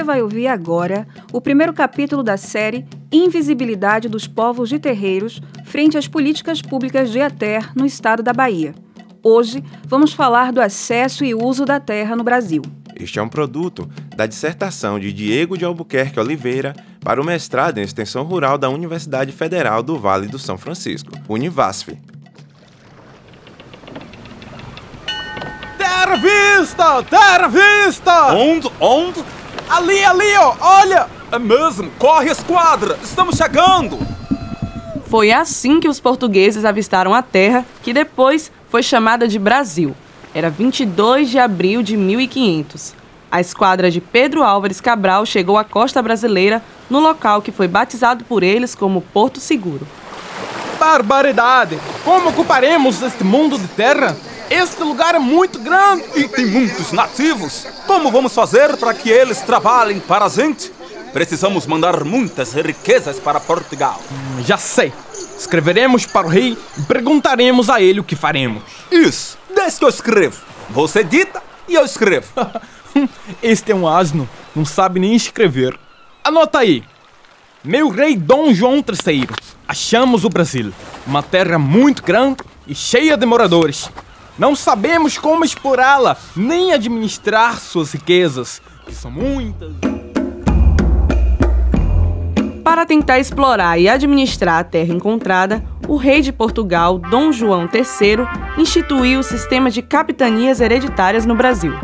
Você vai ouvir agora o primeiro capítulo da série Invisibilidade dos Povos de Terreiros frente às políticas públicas de ATER no estado da Bahia. Hoje vamos falar do acesso e uso da terra no Brasil. Este é um produto da dissertação de Diego de Albuquerque Oliveira para o mestrado em Extensão Rural da Universidade Federal do Vale do São Francisco, Univasf. Terra vista! Terra vista! Onde? Onde? Ali, ali, ó! Olha! É mesmo! Corre, esquadra! Estamos chegando! Foi assim que os portugueses avistaram a terra, que depois foi chamada de Brasil. Era 22 de abril de 1500. A esquadra de Pedro Álvares Cabral chegou à costa brasileira, no local que foi batizado por eles como Porto Seguro. Barbaridade! Como ocuparemos este mundo de terra? Este lugar é muito grande e tem muitos nativos. Como vamos fazer para que eles trabalhem para a gente? Precisamos mandar muitas riquezas para Portugal. Hum, já sei. Escreveremos para o rei e perguntaremos a ele o que faremos. Isso. Desde que eu escrevo. Você dita e eu escrevo. este é um asno. Não sabe nem escrever. Anota aí. Meu rei Dom João III. Achamos o Brasil. Uma terra muito grande e cheia de moradores. Não sabemos como explorá-la, nem administrar suas riquezas, que são muitas. Para tentar explorar e administrar a terra encontrada, o rei de Portugal, Dom João III, instituiu o sistema de capitanias hereditárias no Brasil.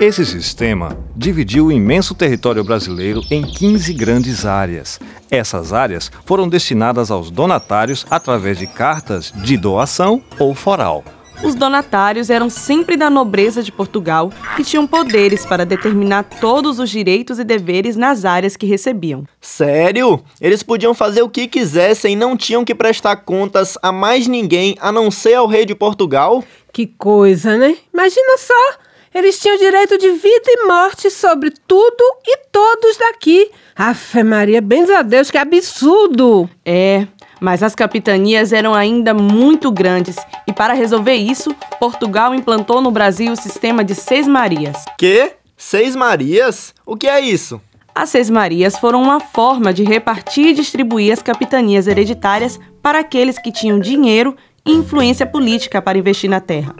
Esse sistema dividiu o imenso território brasileiro em 15 grandes áreas. Essas áreas foram destinadas aos donatários através de cartas de doação ou foral. Os donatários eram sempre da nobreza de Portugal e tinham poderes para determinar todos os direitos e deveres nas áreas que recebiam. Sério? Eles podiam fazer o que quisessem e não tinham que prestar contas a mais ninguém a não ser ao rei de Portugal? Que coisa, né? Imagina só! Eles tinham direito de vida e morte sobre tudo e todos daqui. Afe Maria, benza a Deus, que absurdo! É, mas as capitanias eram ainda muito grandes e para resolver isso, Portugal implantou no Brasil o sistema de Seis Marias. Que? Seis Marias? O que é isso? As Seis Marias foram uma forma de repartir e distribuir as capitanias hereditárias para aqueles que tinham dinheiro e influência política para investir na terra.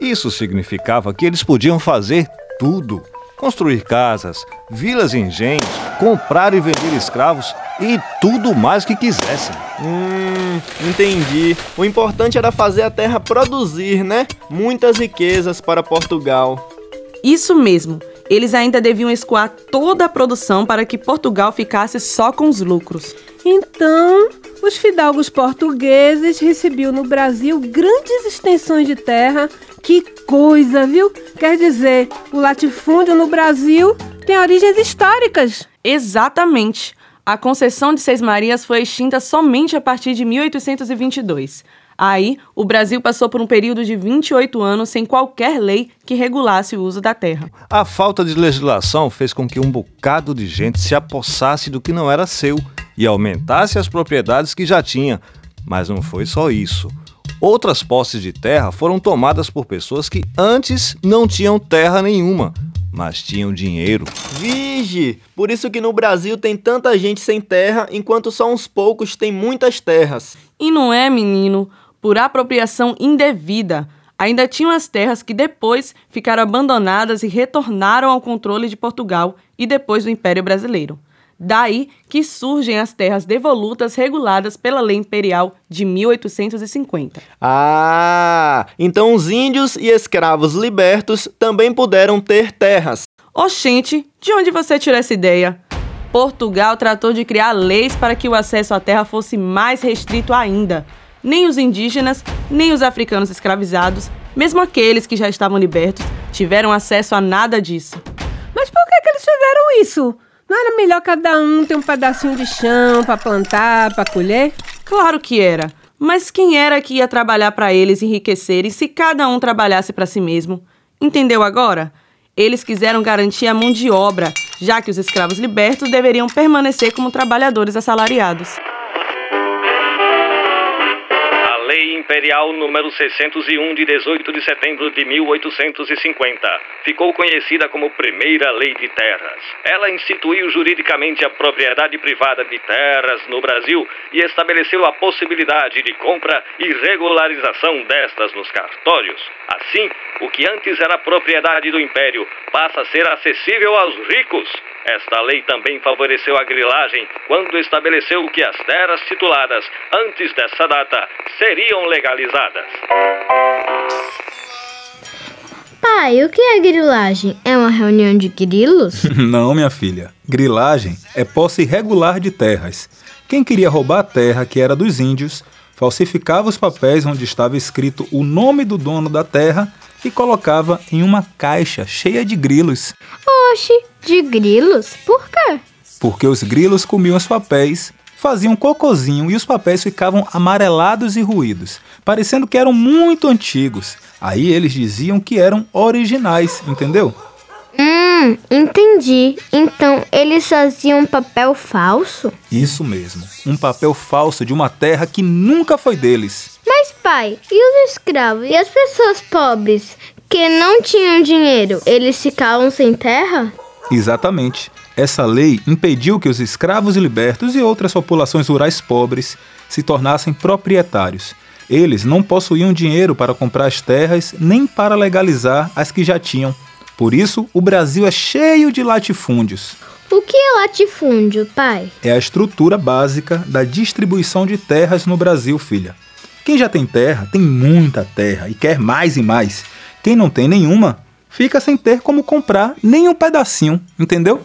Isso significava que eles podiam fazer tudo: construir casas, vilas e engenhos, comprar e vender escravos e tudo mais que quisessem. Hum, entendi. O importante era fazer a terra produzir, né? Muitas riquezas para Portugal. Isso mesmo. Eles ainda deviam escoar toda a produção para que Portugal ficasse só com os lucros. Então, os fidalgos portugueses recebiam no Brasil grandes extensões de terra. Que coisa, viu? Quer dizer, o latifúndio no Brasil tem origens históricas. Exatamente. A concessão de Seis Marias foi extinta somente a partir de 1822. Aí, o Brasil passou por um período de 28 anos sem qualquer lei que regulasse o uso da terra. A falta de legislação fez com que um bocado de gente se apossasse do que não era seu e aumentasse as propriedades que já tinha. Mas não foi só isso. Outras posses de terra foram tomadas por pessoas que antes não tinham terra nenhuma, mas tinham dinheiro. Vige! Por isso que no Brasil tem tanta gente sem terra, enquanto só uns poucos têm muitas terras. E não é, menino? por apropriação indevida. Ainda tinham as terras que depois ficaram abandonadas e retornaram ao controle de Portugal e depois do Império Brasileiro. Daí que surgem as terras devolutas reguladas pela Lei Imperial de 1850. Ah, então os índios e escravos libertos também puderam ter terras. Oxente, de onde você tirou essa ideia? Portugal tratou de criar leis para que o acesso à terra fosse mais restrito ainda nem os indígenas, nem os africanos escravizados, mesmo aqueles que já estavam libertos, tiveram acesso a nada disso. Mas por que, que eles fizeram isso? Não era melhor cada um ter um pedacinho de chão para plantar, para colher? Claro que era. Mas quem era que ia trabalhar para eles enriquecerem se cada um trabalhasse para si mesmo? Entendeu agora? Eles quiseram garantir a mão de obra, já que os escravos libertos deveriam permanecer como trabalhadores assalariados. Imperial número 601 de 18 de setembro de 1850. Ficou conhecida como Primeira Lei de Terras. Ela instituiu juridicamente a propriedade privada de terras no Brasil e estabeleceu a possibilidade de compra e regularização destas nos cartórios. Assim, o que antes era propriedade do Império passa a ser acessível aos ricos. Esta lei também favoreceu a grilagem quando estabeleceu que as terras tituladas antes dessa data seriam legalizadas. Pai, o que é grilagem? É uma reunião de grilos? Não, minha filha. Grilagem é posse irregular de terras. Quem queria roubar a terra que era dos índios, falsificava os papéis onde estava escrito o nome do dono da terra e colocava em uma caixa cheia de grilos. Oxe, de grilos? Por quê? Porque os grilos comiam os papéis, faziam cocozinho e os papéis ficavam amarelados e ruídos, parecendo que eram muito antigos. Aí eles diziam que eram originais, entendeu? Hum, entendi. Então eles faziam papel falso? Isso mesmo, um papel falso de uma terra que nunca foi deles. Mas pai, e os escravos e as pessoas pobres que não tinham dinheiro, eles ficavam sem terra? Exatamente. Essa lei impediu que os escravos libertos e outras populações rurais pobres se tornassem proprietários. Eles não possuíam dinheiro para comprar as terras nem para legalizar as que já tinham. Por isso, o Brasil é cheio de latifúndios. O que é latifúndio, pai? É a estrutura básica da distribuição de terras no Brasil, filha. Quem já tem terra, tem muita terra e quer mais e mais. Quem não tem nenhuma, fica sem ter como comprar nem um pedacinho, entendeu?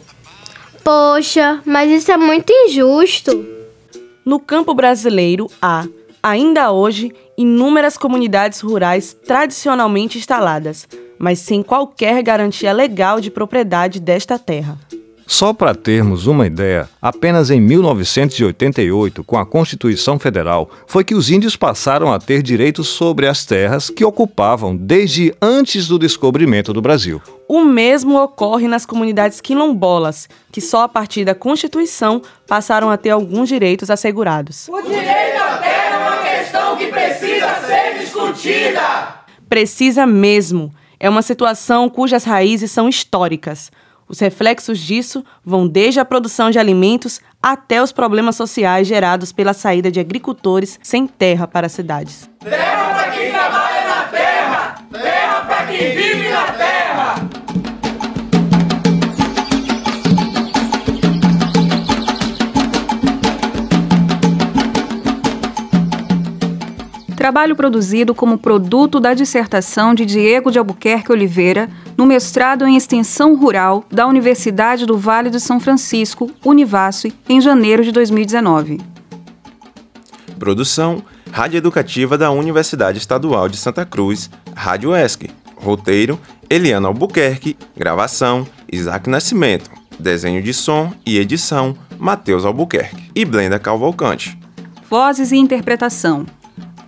Poxa, mas isso é muito injusto. No campo brasileiro há, ainda hoje, inúmeras comunidades rurais tradicionalmente instaladas, mas sem qualquer garantia legal de propriedade desta terra. Só para termos uma ideia, apenas em 1988, com a Constituição Federal, foi que os índios passaram a ter direitos sobre as terras que ocupavam desde antes do descobrimento do Brasil. O mesmo ocorre nas comunidades quilombolas, que só a partir da Constituição passaram a ter alguns direitos assegurados. O direito à terra é uma questão que precisa ser discutida! Precisa mesmo. É uma situação cujas raízes são históricas. Os reflexos disso vão desde a produção de alimentos até os problemas sociais gerados pela saída de agricultores sem terra para as cidades. Terra para quem trabalha na terra! Terra para quem vive na terra! Trabalho produzido como produto da dissertação de Diego de Albuquerque Oliveira no mestrado em Extensão Rural da Universidade do Vale do São Francisco, Univasf, em janeiro de 2019. Produção Rádio Educativa da Universidade Estadual de Santa Cruz, Rádio ESC. Roteiro Eliana Albuquerque. Gravação Isaac Nascimento. Desenho de som e edição Matheus Albuquerque e Blenda Calvalcante. Vozes e interpretação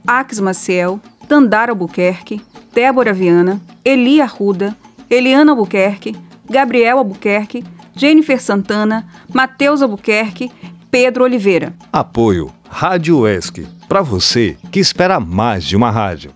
Ax Maciel, Dandara Albuquerque, Débora Viana, Eli Arruda, Eliana Albuquerque, Gabriel Albuquerque, Jennifer Santana, Matheus Albuquerque, Pedro Oliveira. Apoio Rádio ESC. Para você que espera mais de uma rádio.